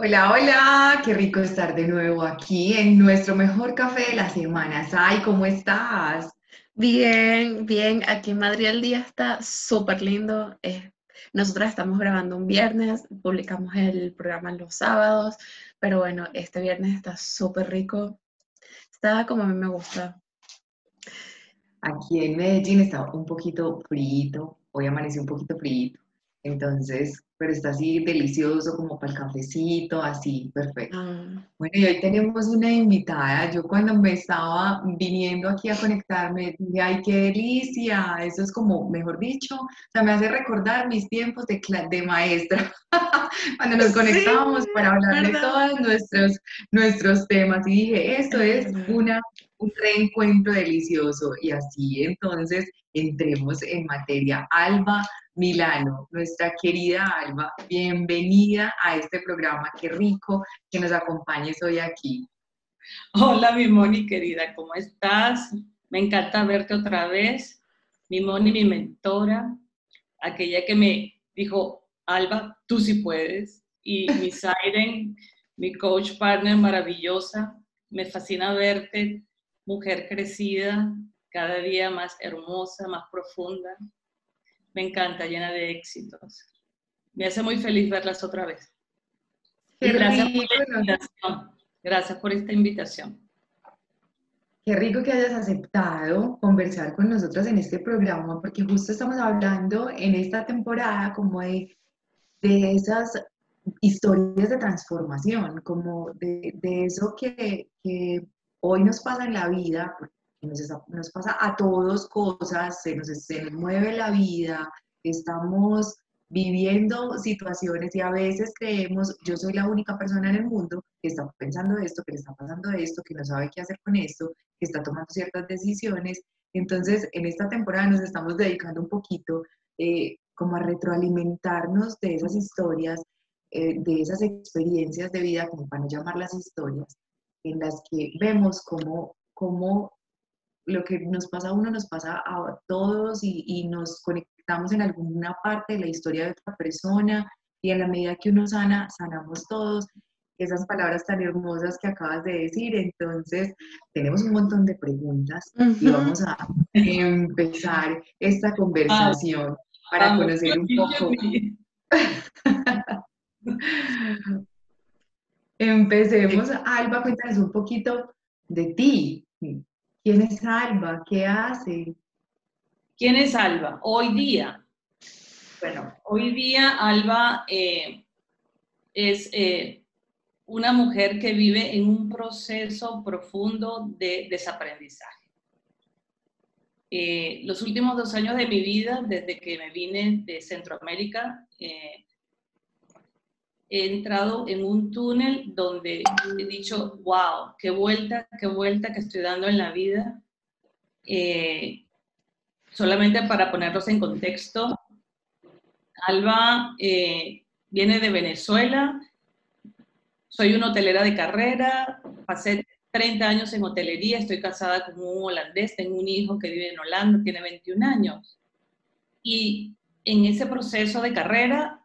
Hola, hola, qué rico estar de nuevo aquí en nuestro mejor café de la semana. Sai, ¿cómo estás? Bien, bien. Aquí en Madrid el día está súper lindo. Eh, nosotros estamos grabando un viernes, publicamos el programa los sábados, pero bueno, este viernes está súper rico. Está como a mí me gusta. Aquí en Medellín está un poquito frío, hoy amaneció un poquito frío, entonces pero está así delicioso como para el cafecito, así, perfecto. Ah. Bueno, y hoy tenemos una invitada. Yo cuando me estaba viniendo aquí a conectarme, dije, ay, qué delicia, eso es como, mejor dicho, o sea, me hace recordar mis tiempos de, de maestra, cuando nos conectábamos para hablar de todos nuestros, nuestros temas. Y dije, esto es una, un reencuentro delicioso. Y así entonces entremos en materia. Alba, Milano, nuestra querida Alba, bienvenida a este programa. Qué rico que nos acompañes hoy aquí. Hola, mi Moni querida, ¿cómo estás? Me encanta verte otra vez. Mi Moni, mi mentora, aquella que me dijo, Alba, tú sí puedes. Y mi Siren, mi coach partner maravillosa. Me fascina verte, mujer crecida, cada día más hermosa, más profunda me encanta, llena de éxitos. Me hace muy feliz verlas otra vez. gracias por la invitación. Gracias por esta invitación. Qué rico que hayas aceptado conversar con nosotros en este programa, porque justo estamos hablando en esta temporada como de, de esas historias de transformación, como de, de eso que, que, hoy nos pasa en la vida, nos, pasa a todos cosas, se nos, se nos mueve la vida, estamos viviendo situaciones y a veces creemos, yo soy la única persona en el mundo que está pensando esto, que le está pasando esto, que no sabe qué hacer con esto, que está tomando ciertas decisiones. Entonces, en esta temporada nos estamos dedicando un poquito eh, como a retroalimentarnos de esas historias, eh, de esas experiencias de vida, como para no llamarlas historias, en las que vemos cómo, cómo lo que nos pasa a uno nos pasa a todos y, nos conectamos en alguna parte de la historia de otra persona y a la medida que uno sana, sanamos todos. Esas palabras tan hermosas que acabas de decir. Entonces, tenemos un montón de preguntas y vamos a empezar esta conversación para conocer un poco. Empecemos. Alba, cuéntanos un poquito de ti. ¿Quién es Alba? ¿Qué hace? ¿Quién es Alba? Hoy día. Bueno, hoy día Alba eh, es eh, una mujer que vive en un proceso profundo de desaprendizaje. Eh, los últimos dos años de mi vida, desde que me vine de Centroamérica, he entrado en un túnel donde he dicho, wow, qué vuelta, qué vuelta que estoy dando en la vida. Eh, solamente para ponerlos en contexto, Alba eh, viene de Venezuela, soy una hotelera de carrera, pasé 30 años en hotelería, estoy casada con un holandés, tengo un hijo que vive en Holanda, tiene 21 años. Y en ese proceso de carrera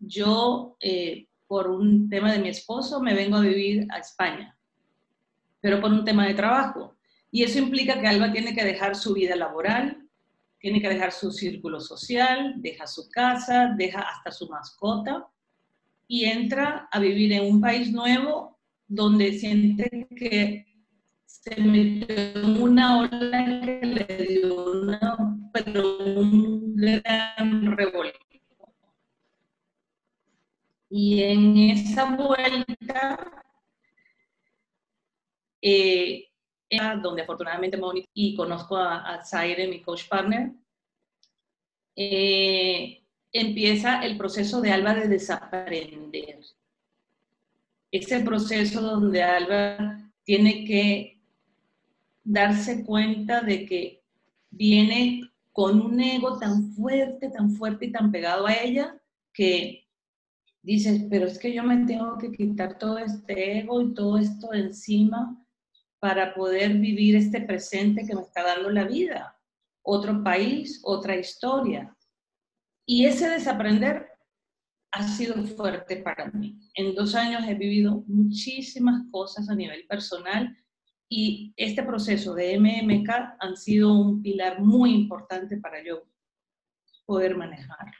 yo, eh, por un tema de mi esposo, me vengo a vivir a España, pero por un tema de trabajo. Y eso implica que Alba tiene que dejar su vida laboral, tiene que dejar su círculo social, deja su casa, deja hasta su mascota y entra a vivir en un país nuevo donde siente que se metió una ola que le dio una, pero un gran revuelo. Y en esa vuelta, eh, donde afortunadamente me y conozco a, a Zaire, mi coach partner, eh, empieza el proceso de Alba de desaprender. Ese proceso donde Alba tiene que darse cuenta de que viene con un ego tan fuerte, tan fuerte y tan pegado a ella que dices, pero es que yo me tengo que quitar todo este ego y todo esto encima para poder vivir este presente que me está dando la vida. Otro país, otra historia. Y ese desaprender ha sido fuerte para mí. En dos años he vivido muchísimas cosas a nivel personal y este proceso de MMK han sido un pilar muy importante para yo poder manejar.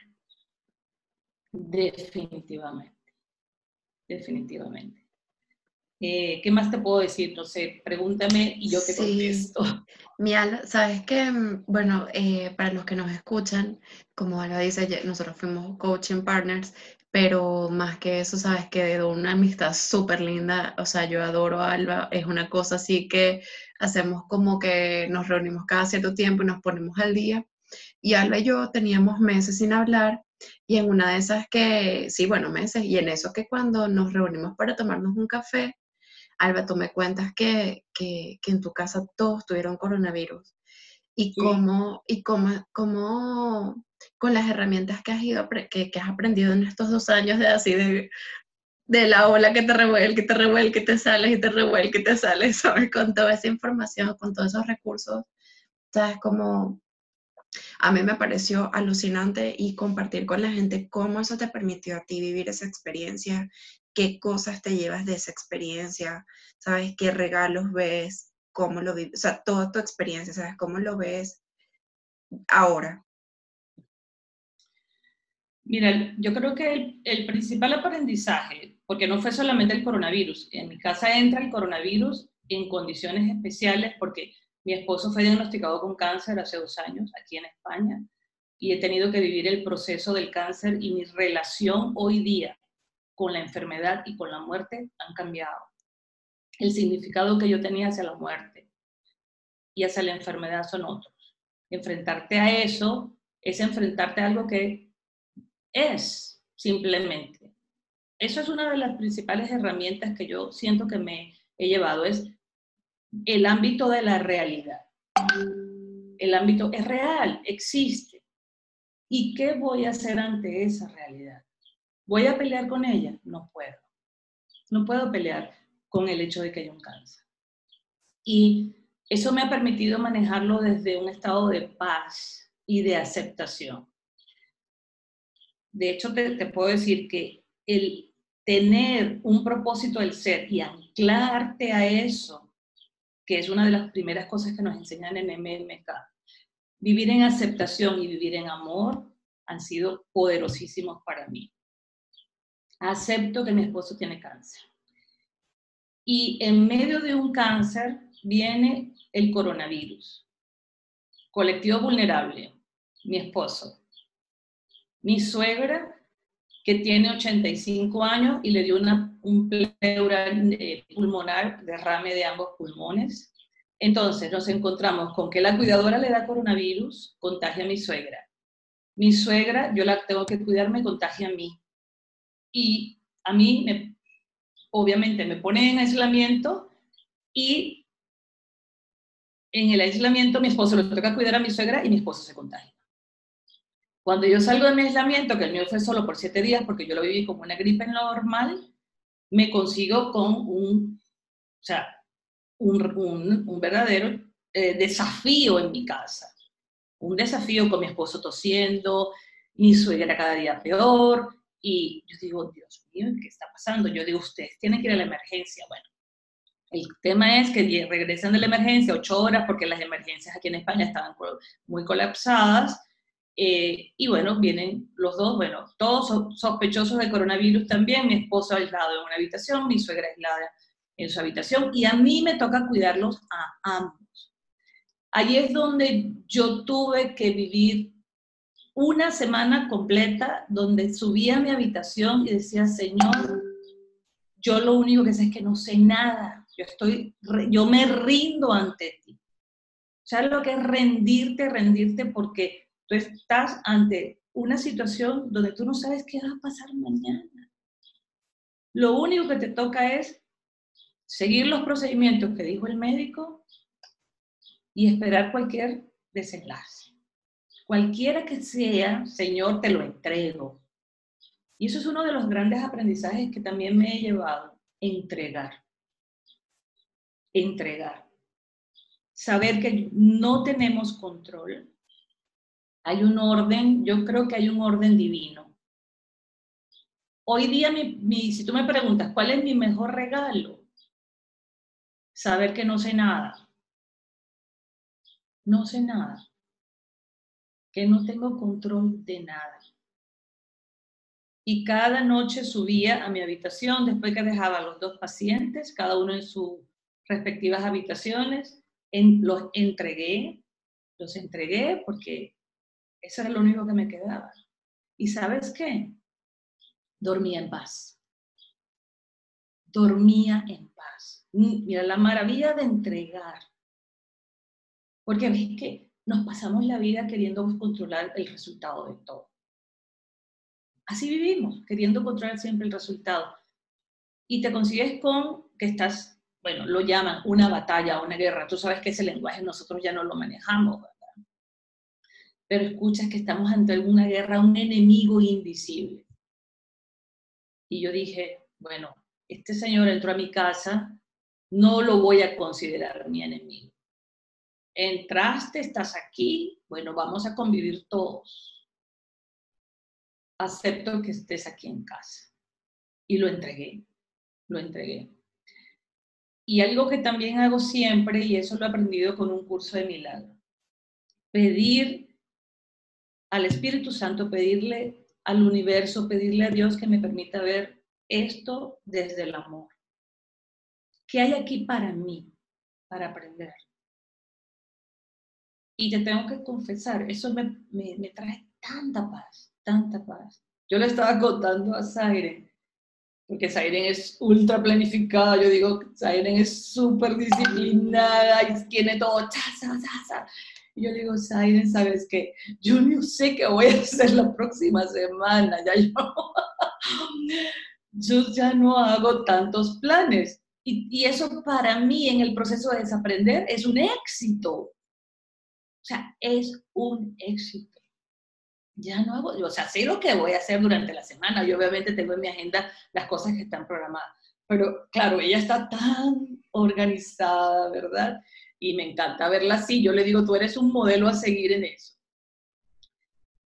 Definitivamente, definitivamente. Eh, ¿Qué más te puedo decir? No sé, pregúntame y yo te contesto. Mial, sabes que, bueno, eh, para los que nos escuchan, como Alba dice, nosotros fuimos coaching partners, pero más que eso, sabes que de una amistad súper linda, o sea, yo adoro a Alba, es una cosa así que hacemos como que nos reunimos cada cierto tiempo y nos ponemos al día. Y Alba y yo teníamos meses sin hablar y en una de esas que, sí, bueno, meses, y en eso que cuando nos reunimos para tomarnos un café, Alba, tú me cuentas que, que, que en tu casa todos tuvieron coronavirus. ¿Y cómo, y cómo, cómo, con las herramientas que has, ido, que, que has aprendido en estos dos años de así de, de la ola que te revuelve, que te revuelve, que te sales y te revuelve, que te sales, ¿sabes? Con toda esa información, con todos esos recursos, ¿sabes? Como a mí me pareció alucinante y compartir con la gente cómo eso te permitió a ti vivir esa experiencia qué cosas te llevas de esa experiencia, ¿sabes? ¿Qué regalos ves? ¿Cómo lo vives? O sea, toda tu experiencia, ¿sabes? ¿Cómo lo ves ahora? Mira, yo creo que el, principal aprendizaje, porque no fue solamente el coronavirus, en mi casa entra el coronavirus en condiciones especiales porque mi esposo fue diagnosticado con cáncer hace dos años aquí en España y he tenido que vivir el proceso del cáncer y mi relación hoy día con la enfermedad y con la muerte han cambiado. El significado que yo tenía hacia la muerte y hacia la enfermedad son otros. Enfrentarte a eso es enfrentarte a algo que es simplemente. Eso es una de las principales herramientas que yo siento que me he llevado, es el ámbito de la realidad. El ámbito es real, existe. ¿Y qué voy a hacer ante esa realidad? ¿Voy a pelear con ella? No puedo. No puedo pelear con el hecho de que haya un cáncer. Y eso me ha permitido manejarlo desde un estado de paz y de aceptación. De hecho, te, puedo decir que el tener un propósito del ser y anclarte a eso, que es una de las primeras cosas que nos enseñan en MMK, vivir en aceptación y vivir en amor han sido poderosísimos para mí acepto que mi esposo tiene cáncer. Y en medio de un cáncer viene el coronavirus. Colectivo vulnerable, mi esposo. Mi suegra, que tiene 85 años y le dio una, un pulmonar, derrame de ambos pulmones. Entonces nos encontramos con que la cuidadora le da coronavirus, contagia a mi suegra. Mi suegra, yo la tengo que cuidar, me contagia a mí y a mí, me, obviamente, me pone en aislamiento y en el aislamiento mi esposo le toca cuidar a mi suegra y mi esposo se contagia. Cuando yo salgo de mi aislamiento, que el mío fue solo por siete días porque yo lo viví como una gripe normal, me consigo con un, o sea, un, un, verdadero eh, desafío en mi casa. Un desafío con mi esposo tosiendo, mi suegra cada día peor, y yo digo, Dios mío, ¿qué está pasando? Yo digo, ustedes tienen que ir a la emergencia. Bueno, el tema es que regresan de la emergencia ocho horas porque las emergencias aquí en España estaban muy colapsadas. Eh, y bueno, vienen los dos, bueno, todos sospechosos de coronavirus también, mi esposo aislado en una habitación, mi suegra aislada en su habitación, y a mí me toca cuidarlos a ambos. Ahí es donde yo tuve que vivir una semana completa donde subía a mi habitación y decía, Señor, yo lo único que sé es que no sé nada, yo, estoy, yo me rindo ante ti. ¿Sabes lo que es rendirte, rendirte porque tú estás ante una situación donde tú no sabes qué va a pasar mañana? Lo único que te toca es seguir los procedimientos que dijo el médico y esperar cualquier desenlace. Cualquiera que sea, Señor, te lo entrego. Y eso es uno de los grandes aprendizajes que también me he llevado, entregar. Entregar. Saber que no tenemos control. Hay un orden, yo creo que hay un orden divino. Hoy día, si tú me preguntas, ¿cuál es mi mejor regalo? Saber que no sé nada. No sé nada. Que no tengo control de nada. Y cada noche subía a mi habitación después que dejaba a los dos pacientes, cada uno en sus respectivas habitaciones, los entregué, los entregué porque eso era lo único que me quedaba. ¿Y sabes qué? Dormía en paz. Dormía en paz. Mira, la maravilla de entregar. Porque ves que nos pasamos la vida queriendo controlar el resultado de todo. Así vivimos, queriendo controlar siempre el resultado. Y te consigues con que estás, bueno, lo llaman una batalla, una guerra. Tú sabes que ese lenguaje nosotros ya no lo manejamos, ¿verdad? Pero escuchas que estamos ante una guerra, un enemigo invisible. Y yo dije, bueno, este señor entró a mi casa, no lo voy a considerar mi enemigo. Entraste, estás aquí, bueno, vamos a convivir todos acepto que estés aquí en casa. Y lo entregué, lo entregué. Y algo que también hago siempre, y eso lo he aprendido con un curso de milagro, pedir al Espíritu Santo, pedirle al universo, pedirle a Dios que me permita ver esto desde el amor. ¿Qué hay aquí para mí, para aprender? Y te tengo que confesar, eso me, me, me trae tanta paz, tanta paz. Yo le estaba contando a Siren, porque Siren es ultra planificada, yo digo, Siren es súper disciplinada y tiene todo, Y yo le digo, Siren, ¿sabes qué? Yo no sé qué voy a hacer la próxima semana, ya yo, yo ya no hago tantos planes. Y, y eso para mí en el proceso de desaprender es un éxito. O sea, es un éxito ya no hago, o sea, sé lo que voy a hacer durante la semana. Yo obviamente tengo en mi agenda las cosas que están programadas. Pero claro, ella está tan organizada, ¿verdad? Y me encanta verla así. Yo le digo, tú eres un modelo a seguir en eso.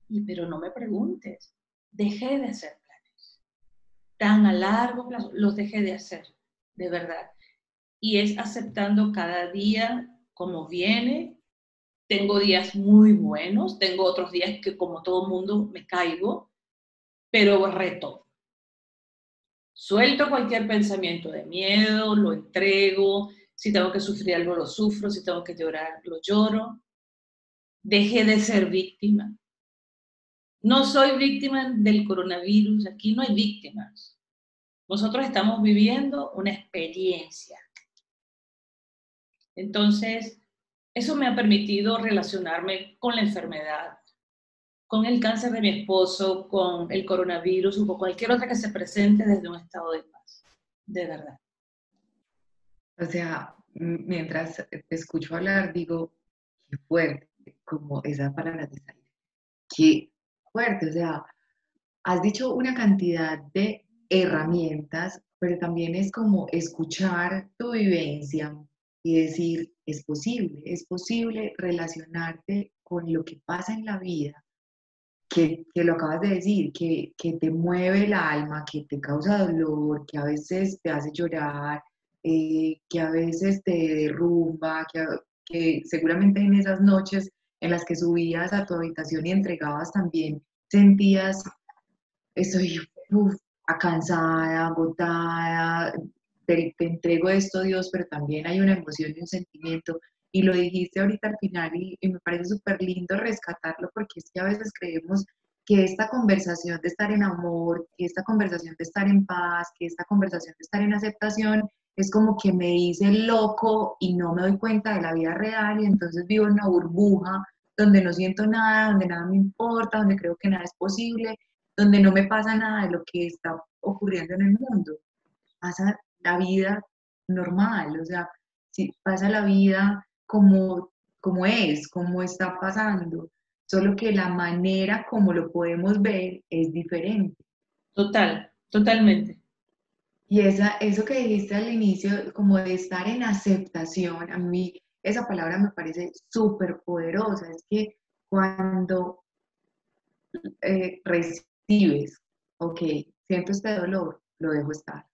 Y pero no me preguntes, dejé de hacer planes. Tan a largo plazo, los dejé de hacer, de verdad. Y es aceptando cada día como viene, tengo días muy buenos, tengo otros días que como todo mundo me caigo, pero reto. Suelto cualquier pensamiento de miedo, lo entrego, si tengo que sufrir algo lo sufro, si tengo que llorar lo lloro. Dejé de ser víctima. No soy víctima del coronavirus, aquí no hay víctimas. Nosotros estamos viviendo una experiencia. Entonces, eso me ha permitido relacionarme con la enfermedad, con el cáncer de mi esposo, con el coronavirus o con cualquier otra que se presente desde un estado de paz, de verdad. O sea, mientras te escucho hablar, digo, qué fuerte, como esa palabra de salir. Qué fuerte, o sea, has dicho una cantidad de herramientas, pero también es como escuchar tu vivencia, y decir, es posible, es posible relacionarte con lo que pasa en la vida, que, que lo acabas de decir, que, que, te mueve el alma, que te causa dolor, que a veces te hace llorar, eh, que a veces te derrumba, que, que seguramente en esas noches en las que subías a tu habitación y entregabas también, sentías, estoy cansada, agotada, te, entrego esto, Dios, pero también hay una emoción y un sentimiento. Y lo dijiste ahorita al final y, me parece súper lindo rescatarlo porque es que a veces creemos que esta conversación de estar en amor, que esta conversación de estar en paz, que esta conversación de estar en aceptación, es como que me dice loco y no me doy cuenta de la vida real y entonces vivo en una burbuja donde no siento nada, donde nada me importa, donde creo que nada es posible, donde no me pasa nada de lo que está ocurriendo en el mundo. Pasa la vida normal, o sea, si pasa la vida como, como es, como está pasando, solo que la manera como lo podemos ver es diferente. Total, totalmente. Y esa, eso que dijiste al inicio, como de estar en aceptación, a mí esa palabra me parece súper poderosa. Es que cuando eh, recibes, ok, siento este dolor, lo dejo estar.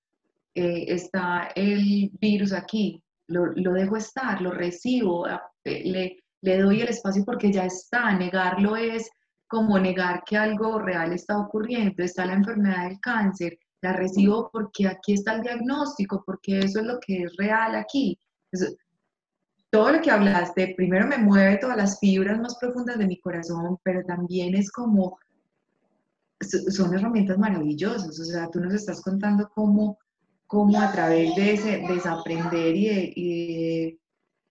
Eh, está el virus aquí, lo, lo, dejo estar, lo recibo, le, le doy el espacio porque ya está. Negarlo es como negar que algo real está ocurriendo. Está la enfermedad del cáncer, la recibo porque aquí está el diagnóstico, porque eso es lo que es real aquí. todo lo que hablaste, primero me mueve todas las fibras más profundas de mi corazón, pero también es como, son herramientas maravillosas. O sea, tú nos estás contando cómo, cómo a través de ese desaprender y y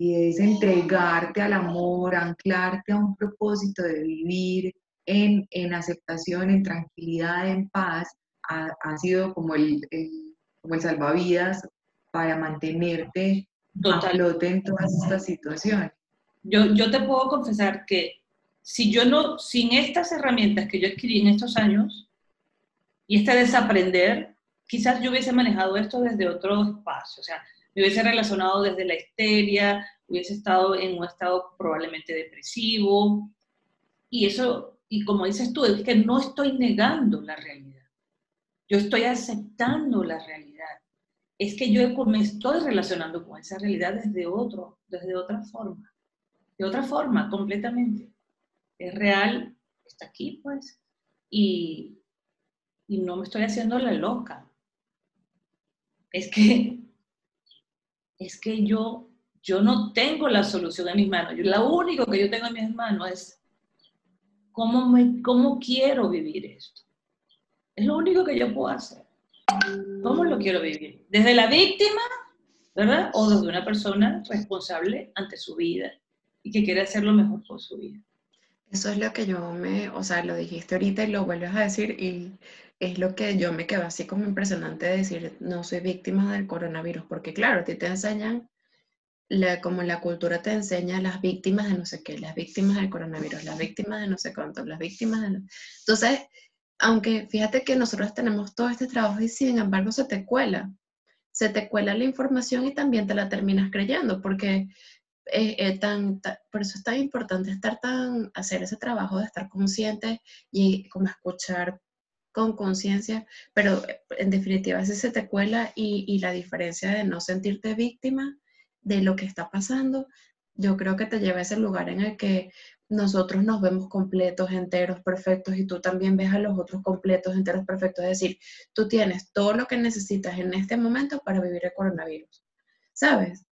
y es entregarte al amor, anclarte a un propósito de vivir en, en aceptación, en tranquilidad, en paz, ha, ha sido como el, como el salvavidas para mantenerte Total. a flote en todas estas situaciones. Yo, yo te puedo confesar que si yo no, sin estas herramientas que yo adquirí en estos años y este desaprender, quizás yo hubiese manejado esto desde otro espacio, o sea, me hubiese relacionado desde la histeria, hubiese estado en un estado probablemente depresivo. Y eso, y como dices tú, es que no estoy negando la realidad. Yo estoy aceptando la realidad. Es que yo me estoy relacionando con esa realidad desde otro, desde otra forma. De otra forma, completamente. Es real, está aquí, pues. Y, y no me estoy haciendo la loca. Es que es que yo, yo no tengo la solución en mis manos. Yo, lo único que yo tengo en mis manos es cómo, me, cómo quiero vivir esto. Es lo único que yo puedo hacer. ¿Cómo lo quiero vivir? ¿Desde la víctima, verdad? O desde una persona responsable ante su vida y que quiere hacer lo mejor por su vida. Eso es lo que yo me, o sea, lo dijiste ahorita y lo vuelves a decir y es lo que yo me quedo así como impresionante de decir, no soy víctima del coronavirus, porque claro, a ti te enseñan, la, como la cultura te enseña las víctimas de no sé qué, las víctimas del coronavirus, las víctimas de no sé cuánto, las víctimas de... Entonces, aunque fíjate que nosotros tenemos todo este trabajo y sin embargo se te cuela, se te cuela la información y también te la terminas creyendo, porque eh, eh, tan, por eso es tan importante estar tan, hacer ese trabajo de estar consciente y como escuchar con conciencia, pero eh, en definitiva si se te cuela y, y, la diferencia de no sentirte víctima de lo que está pasando, yo creo que te lleva a ese lugar en el que nosotros nos vemos completos, enteros, perfectos y tú también ves a los otros completos, enteros, perfectos. Es decir, tú tienes todo lo que necesitas en este momento para vivir el coronavirus. ¿Sabes?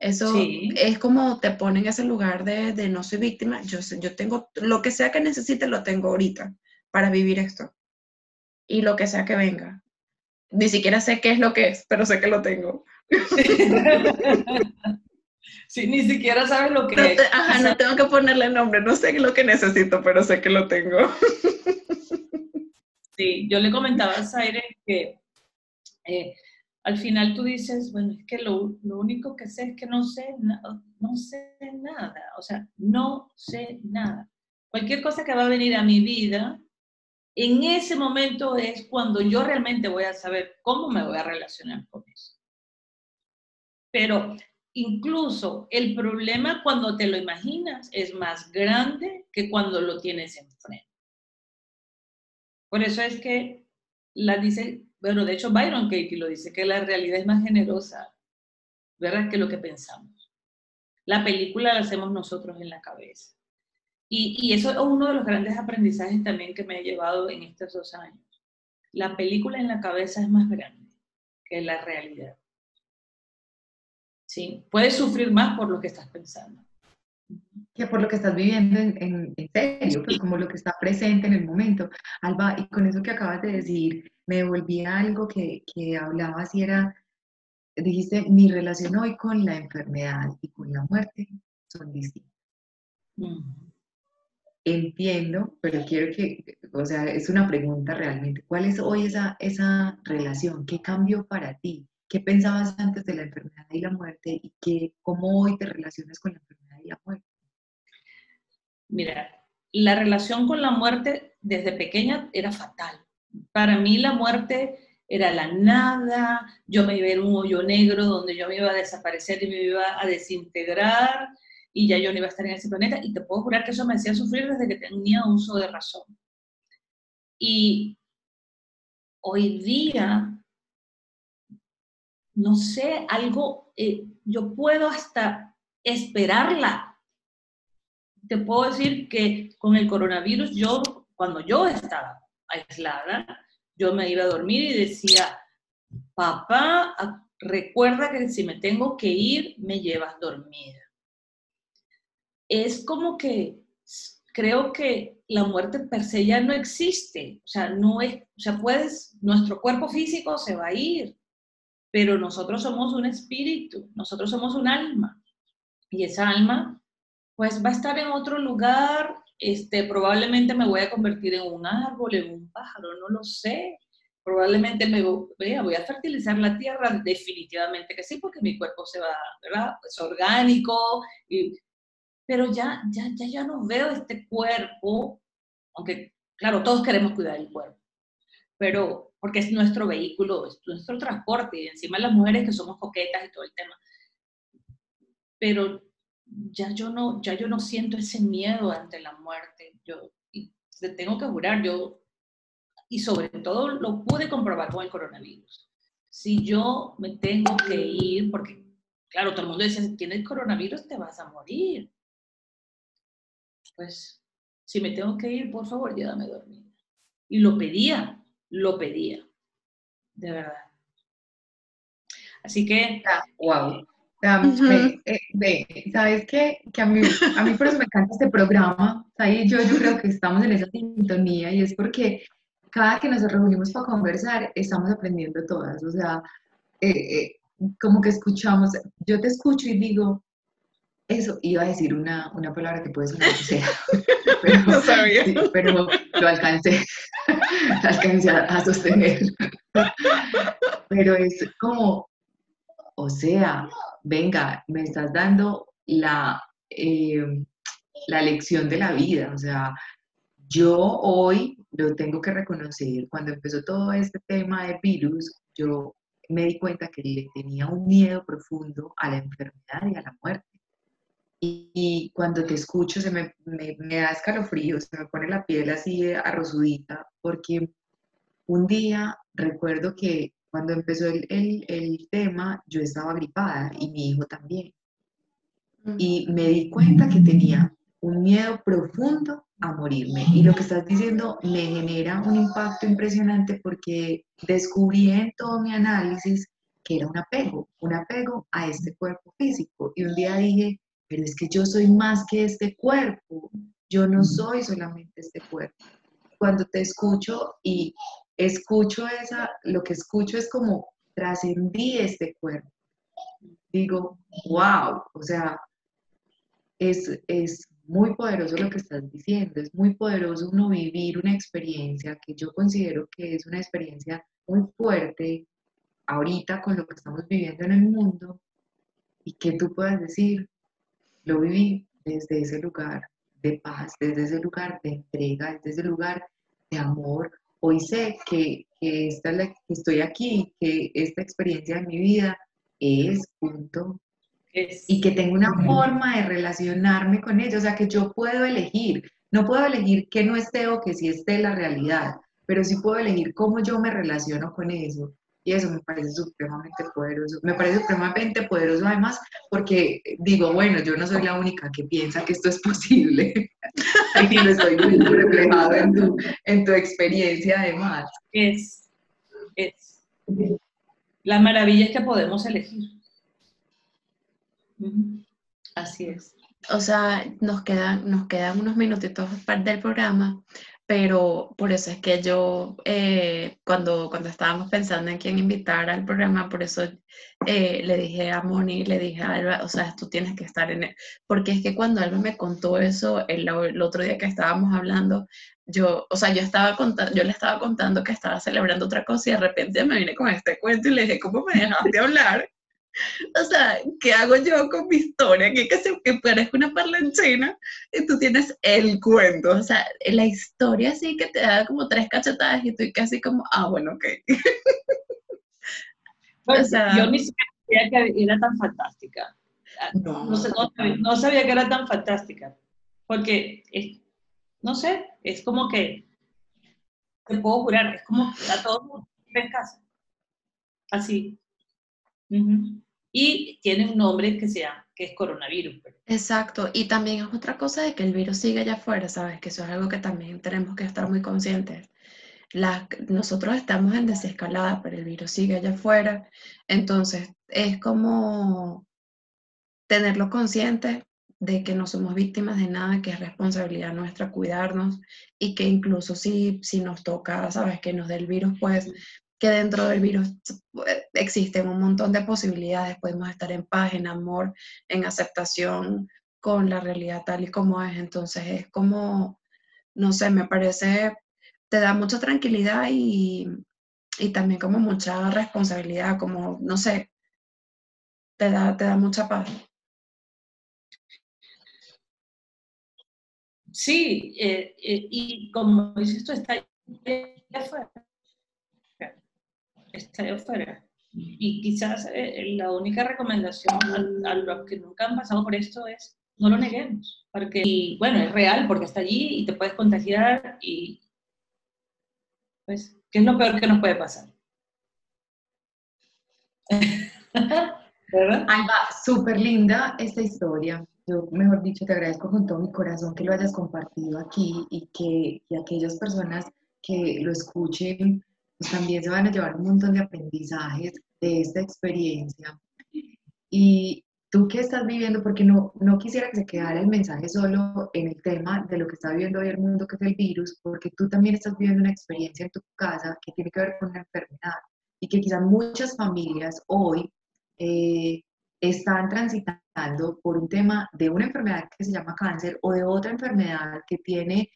Eso es como te pone en ese lugar de, de no soy víctima, yo, yo tengo lo que sea que necesite, lo tengo ahorita para vivir esto y lo que sea que venga. Ni siquiera sé qué es lo que es, pero sé que lo tengo. Sí, ni siquiera sabes lo que es. ajá, no tengo que ponerle nombre, no sé lo que necesito, pero sé que lo tengo. Sí, yo le comentaba a Zaire que eh, al final tú dices, bueno, es que lo, lo, único que sé es que no sé, no sé nada, o sea, no sé nada. Cualquier cosa que va a venir a mi vida, en ese momento es cuando yo realmente voy a saber cómo me voy a relacionar con eso. Pero incluso el problema cuando te lo imaginas es más grande que cuando lo tienes enfrente. Por eso es que la dice, bueno, de hecho Byron Katie lo dice, que la realidad es más generosa, ¿verdad? Que lo que pensamos. La película la hacemos nosotros en la cabeza. Y, eso es uno de los grandes aprendizajes también que me he llevado en estos dos años. La película en la cabeza es más grande que la realidad. ¿Sí? Puedes sufrir más por lo que estás pensando. Que por lo que estás viviendo en, serio, pues como lo que está presente en el momento. Alba, y con eso que acabas de decir, me devolví a algo que, que hablabas y era, dijiste, mi relación hoy con la enfermedad y con la muerte son distintas entiendo, pero quiero que, o sea, es una pregunta realmente. ¿Cuál es hoy esa, esa relación? ¿Qué cambió para ti? ¿Qué pensabas antes de la enfermedad y la muerte? ¿Y qué, cómo hoy te relacionas con la enfermedad y la muerte? Mira, la relación con la muerte desde pequeña era fatal. Para mí la muerte era la nada, yo me iba a ir un hoyo negro donde yo me iba a desaparecer y me iba a desintegrar y ya yo no iba a estar en ese planeta y te puedo jurar que eso me hacía sufrir desde que tenía uso de razón. Y hoy día, no sé, algo, eh, yo puedo hasta esperarla. Te puedo decir que con el coronavirus, yo, cuando yo estaba aislada, yo me iba a dormir y decía, papá, recuerda que si me tengo que ir, me llevas dormida. Es como que creo que la muerte per se ya no existe. O sea, no es, o sea, puedes, nuestro cuerpo físico se va a ir, pero nosotros somos un espíritu, nosotros somos un alma. Y esa alma, pues va a estar en otro lugar, este, probablemente me voy a convertir en un árbol, en un pájaro, no lo sé. Probablemente me voy, a fertilizar la tierra, definitivamente que sí, porque mi cuerpo se va, ¿verdad? Es orgánico, y pero ya, ya, ya, ya no veo este cuerpo, aunque, claro, todos queremos cuidar el cuerpo, pero porque es nuestro vehículo, es nuestro transporte, y encima las mujeres que somos coquetas y todo el tema. Pero ya yo no, ya yo no siento ese miedo ante la muerte. Yo y te tengo que jurar, yo, y sobre todo lo pude comprobar con el coronavirus. Si yo me tengo que ir, porque, claro, todo el mundo dice, si tienes coronavirus te vas a morir pues si me tengo que ir, por favor, llévame dormida. Y lo pedía, lo pedía, de verdad. Así que... wow. Eh, ¿Sabes qué? Que a mí, a mí por eso me encanta este programa. Ahí yo, yo creo que estamos en esa sintonía y es porque cada que nos reunimos para conversar, estamos aprendiendo todas. O sea, eh, eh, como que escuchamos, yo te escucho y digo, eso, iba a decir una, una palabra que puede sonar pero, no sabía. pero lo alcancé, alcancé a, sostener. Pero es como, o sea, venga, me estás dando la, eh, la lección de la vida. O sea, yo hoy lo tengo que reconocer. Cuando empezó todo este tema de virus, yo me di cuenta que le tenía un miedo profundo a la enfermedad y a la muerte. Y, cuando te escucho se me, me, da escalofrío, se me pone la piel así arrosudita, porque un día recuerdo que cuando empezó el, el, el tema yo estaba gripada y mi hijo también. Y me di cuenta que tenía un miedo profundo a morirme. Y lo que estás diciendo me genera un impacto impresionante porque descubrí en todo mi análisis que era un apego, un apego a este cuerpo físico. Y un día dije, pero es que yo soy más que este cuerpo, yo no soy solamente este cuerpo. Cuando te escucho y escucho esa, lo que escucho es como trascendí este cuerpo. Digo, wow, o sea, es, es muy poderoso lo que estás diciendo, es muy poderoso uno vivir una experiencia que yo considero que es una experiencia muy fuerte ahorita con lo que estamos viviendo en el mundo y que tú puedas decir, lo viví desde ese lugar de paz, desde ese lugar de entrega, desde ese lugar de amor. Hoy sé que, que, esta, que estoy aquí, que esta experiencia de mi vida es punto. Y que tengo una forma de relacionarme con ella, o sea, que yo puedo elegir. No puedo elegir que no esté o que sí esté la realidad, pero sí puedo elegir cómo yo me relaciono con eso. Y eso me parece supremamente poderoso. Me parece supremamente poderoso además porque digo, bueno, yo no soy la única que piensa que esto es posible. y lo estoy viendo reflejado en tu, en tu experiencia además. Es, es. La maravilla es que podemos elegir. Así es. O sea, nos quedan, nos quedan unos minutitos del programa pero por eso es que yo, eh, cuando, cuando estábamos pensando en quién invitar al programa, por eso eh, le dije a Moni, le dije a Alba, o sea, tú tienes que estar en él, porque es que cuando Alba me contó eso el, el, otro día que estábamos hablando, yo, o sea, yo estaba contando, yo le estaba contando que estaba celebrando otra cosa y de repente me vine con este cuento y le dije, ¿cómo me dejaste hablar? O sea, ¿qué hago yo con mi historia? Que, que, se, que parezca una parlanchina y tú tienes el cuento. O sea, la historia sí que te da como tres cachetadas y estoy casi como, ah, bueno, ok. o sea, yo ni sabía que era tan fantástica. No, no, no, sabía que era tan fantástica. Porque, no sé, es como que, te puedo jurar, es como a todos en casa. Así. Y tiene un nombre que se llama, que es coronavirus. Pues. Exacto, y también es otra cosa de que el virus sigue allá afuera, ¿sabes? Que eso es algo que también tenemos que estar muy conscientes. nosotros estamos en desescalada, pero el virus sigue allá afuera. Entonces, es como tenerlo consciente de que no somos víctimas de nada, que es responsabilidad nuestra cuidarnos y que incluso si, si nos toca, sabes, que nos dé el virus, pues que dentro del virus existen un montón de posibilidades, podemos estar en paz, en amor, en aceptación con la realidad tal y como es. Entonces es como, no sé, me parece, te da mucha tranquilidad y, y también como mucha responsabilidad, como, no sé, te da, te da mucha paz. Sí, eh, eh, y como dices esto está afuera. Está ahí afuera. Y quizás eh, la única recomendación a, los que nunca han pasado por esto es no lo neguemos. Porque, y, bueno, es real porque está allí y te puedes contagiar y, pues, ¿qué es lo peor que nos puede pasar? ¿Verdad? Alba, súper linda esta historia yo, mejor dicho, te agradezco con todo mi corazón que lo hayas compartido aquí y que y aquellas personas que lo escuchen pues también se van a llevar un montón de aprendizajes de esta experiencia. Y tú que estás viviendo, porque no, no quisiera que se quedara el mensaje solo en el tema de lo que está viviendo hoy el mundo, que es el virus, porque tú también estás viviendo una experiencia en tu casa que tiene que ver con una enfermedad y que quizás muchas familias hoy eh, están transitando por un tema de una enfermedad que se llama cáncer o de otra enfermedad que tiene,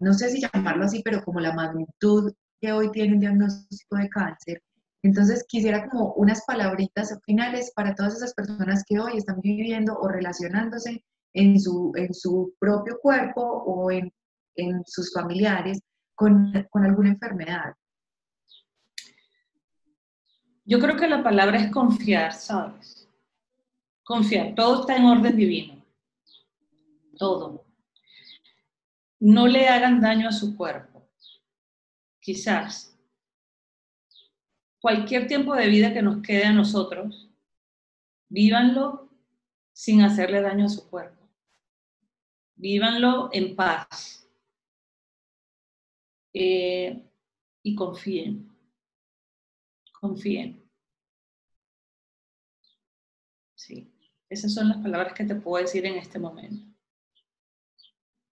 no sé si llamarlo así, pero como la magnitud que hoy tiene un diagnóstico de cáncer. Entonces quisiera como unas palabritas finales para todas esas personas que hoy están viviendo o relacionándose en su, en su propio cuerpo o en, en sus familiares con, con alguna enfermedad. Yo creo que la palabra es confiar, ¿sabes? Confiar, todo está en orden divino. Todo. No le hagan daño a su cuerpo. Quizás cualquier tiempo de vida que nos quede a nosotros, vívanlo sin hacerle daño a su cuerpo. Vívanlo en paz. Eh, y confíen. Confíen. Sí. Esas son las palabras que te puedo decir en este momento.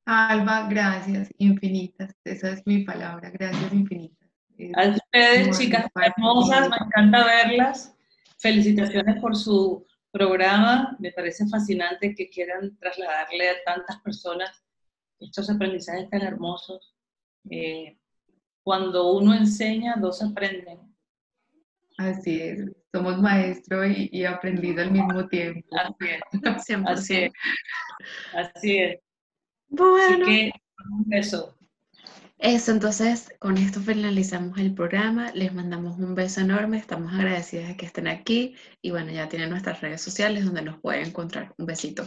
Alba, gracias infinitas. Esa es mi palabra, gracias infinitas. A ustedes, chicas hermosas, me encanta verlas. Felicitaciones por su programa. Me parece fascinante que quieran trasladarle a tantas personas estos aprendizajes tan hermosos. Eh, cuando uno enseña, dos aprenden. Así es somos maestro y, aprendido al mismo tiempo. Así es, Así es. Así es. Bueno. Así que, un beso. Eso, entonces, con esto finalizamos el programa. Les mandamos un beso enorme. Estamos agradecidas de que estén aquí. Y bueno, ya tienen nuestras redes sociales donde nos pueden encontrar. Un besito.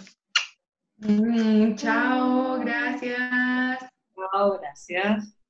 Mm, chao, gracias. Chao, gracias.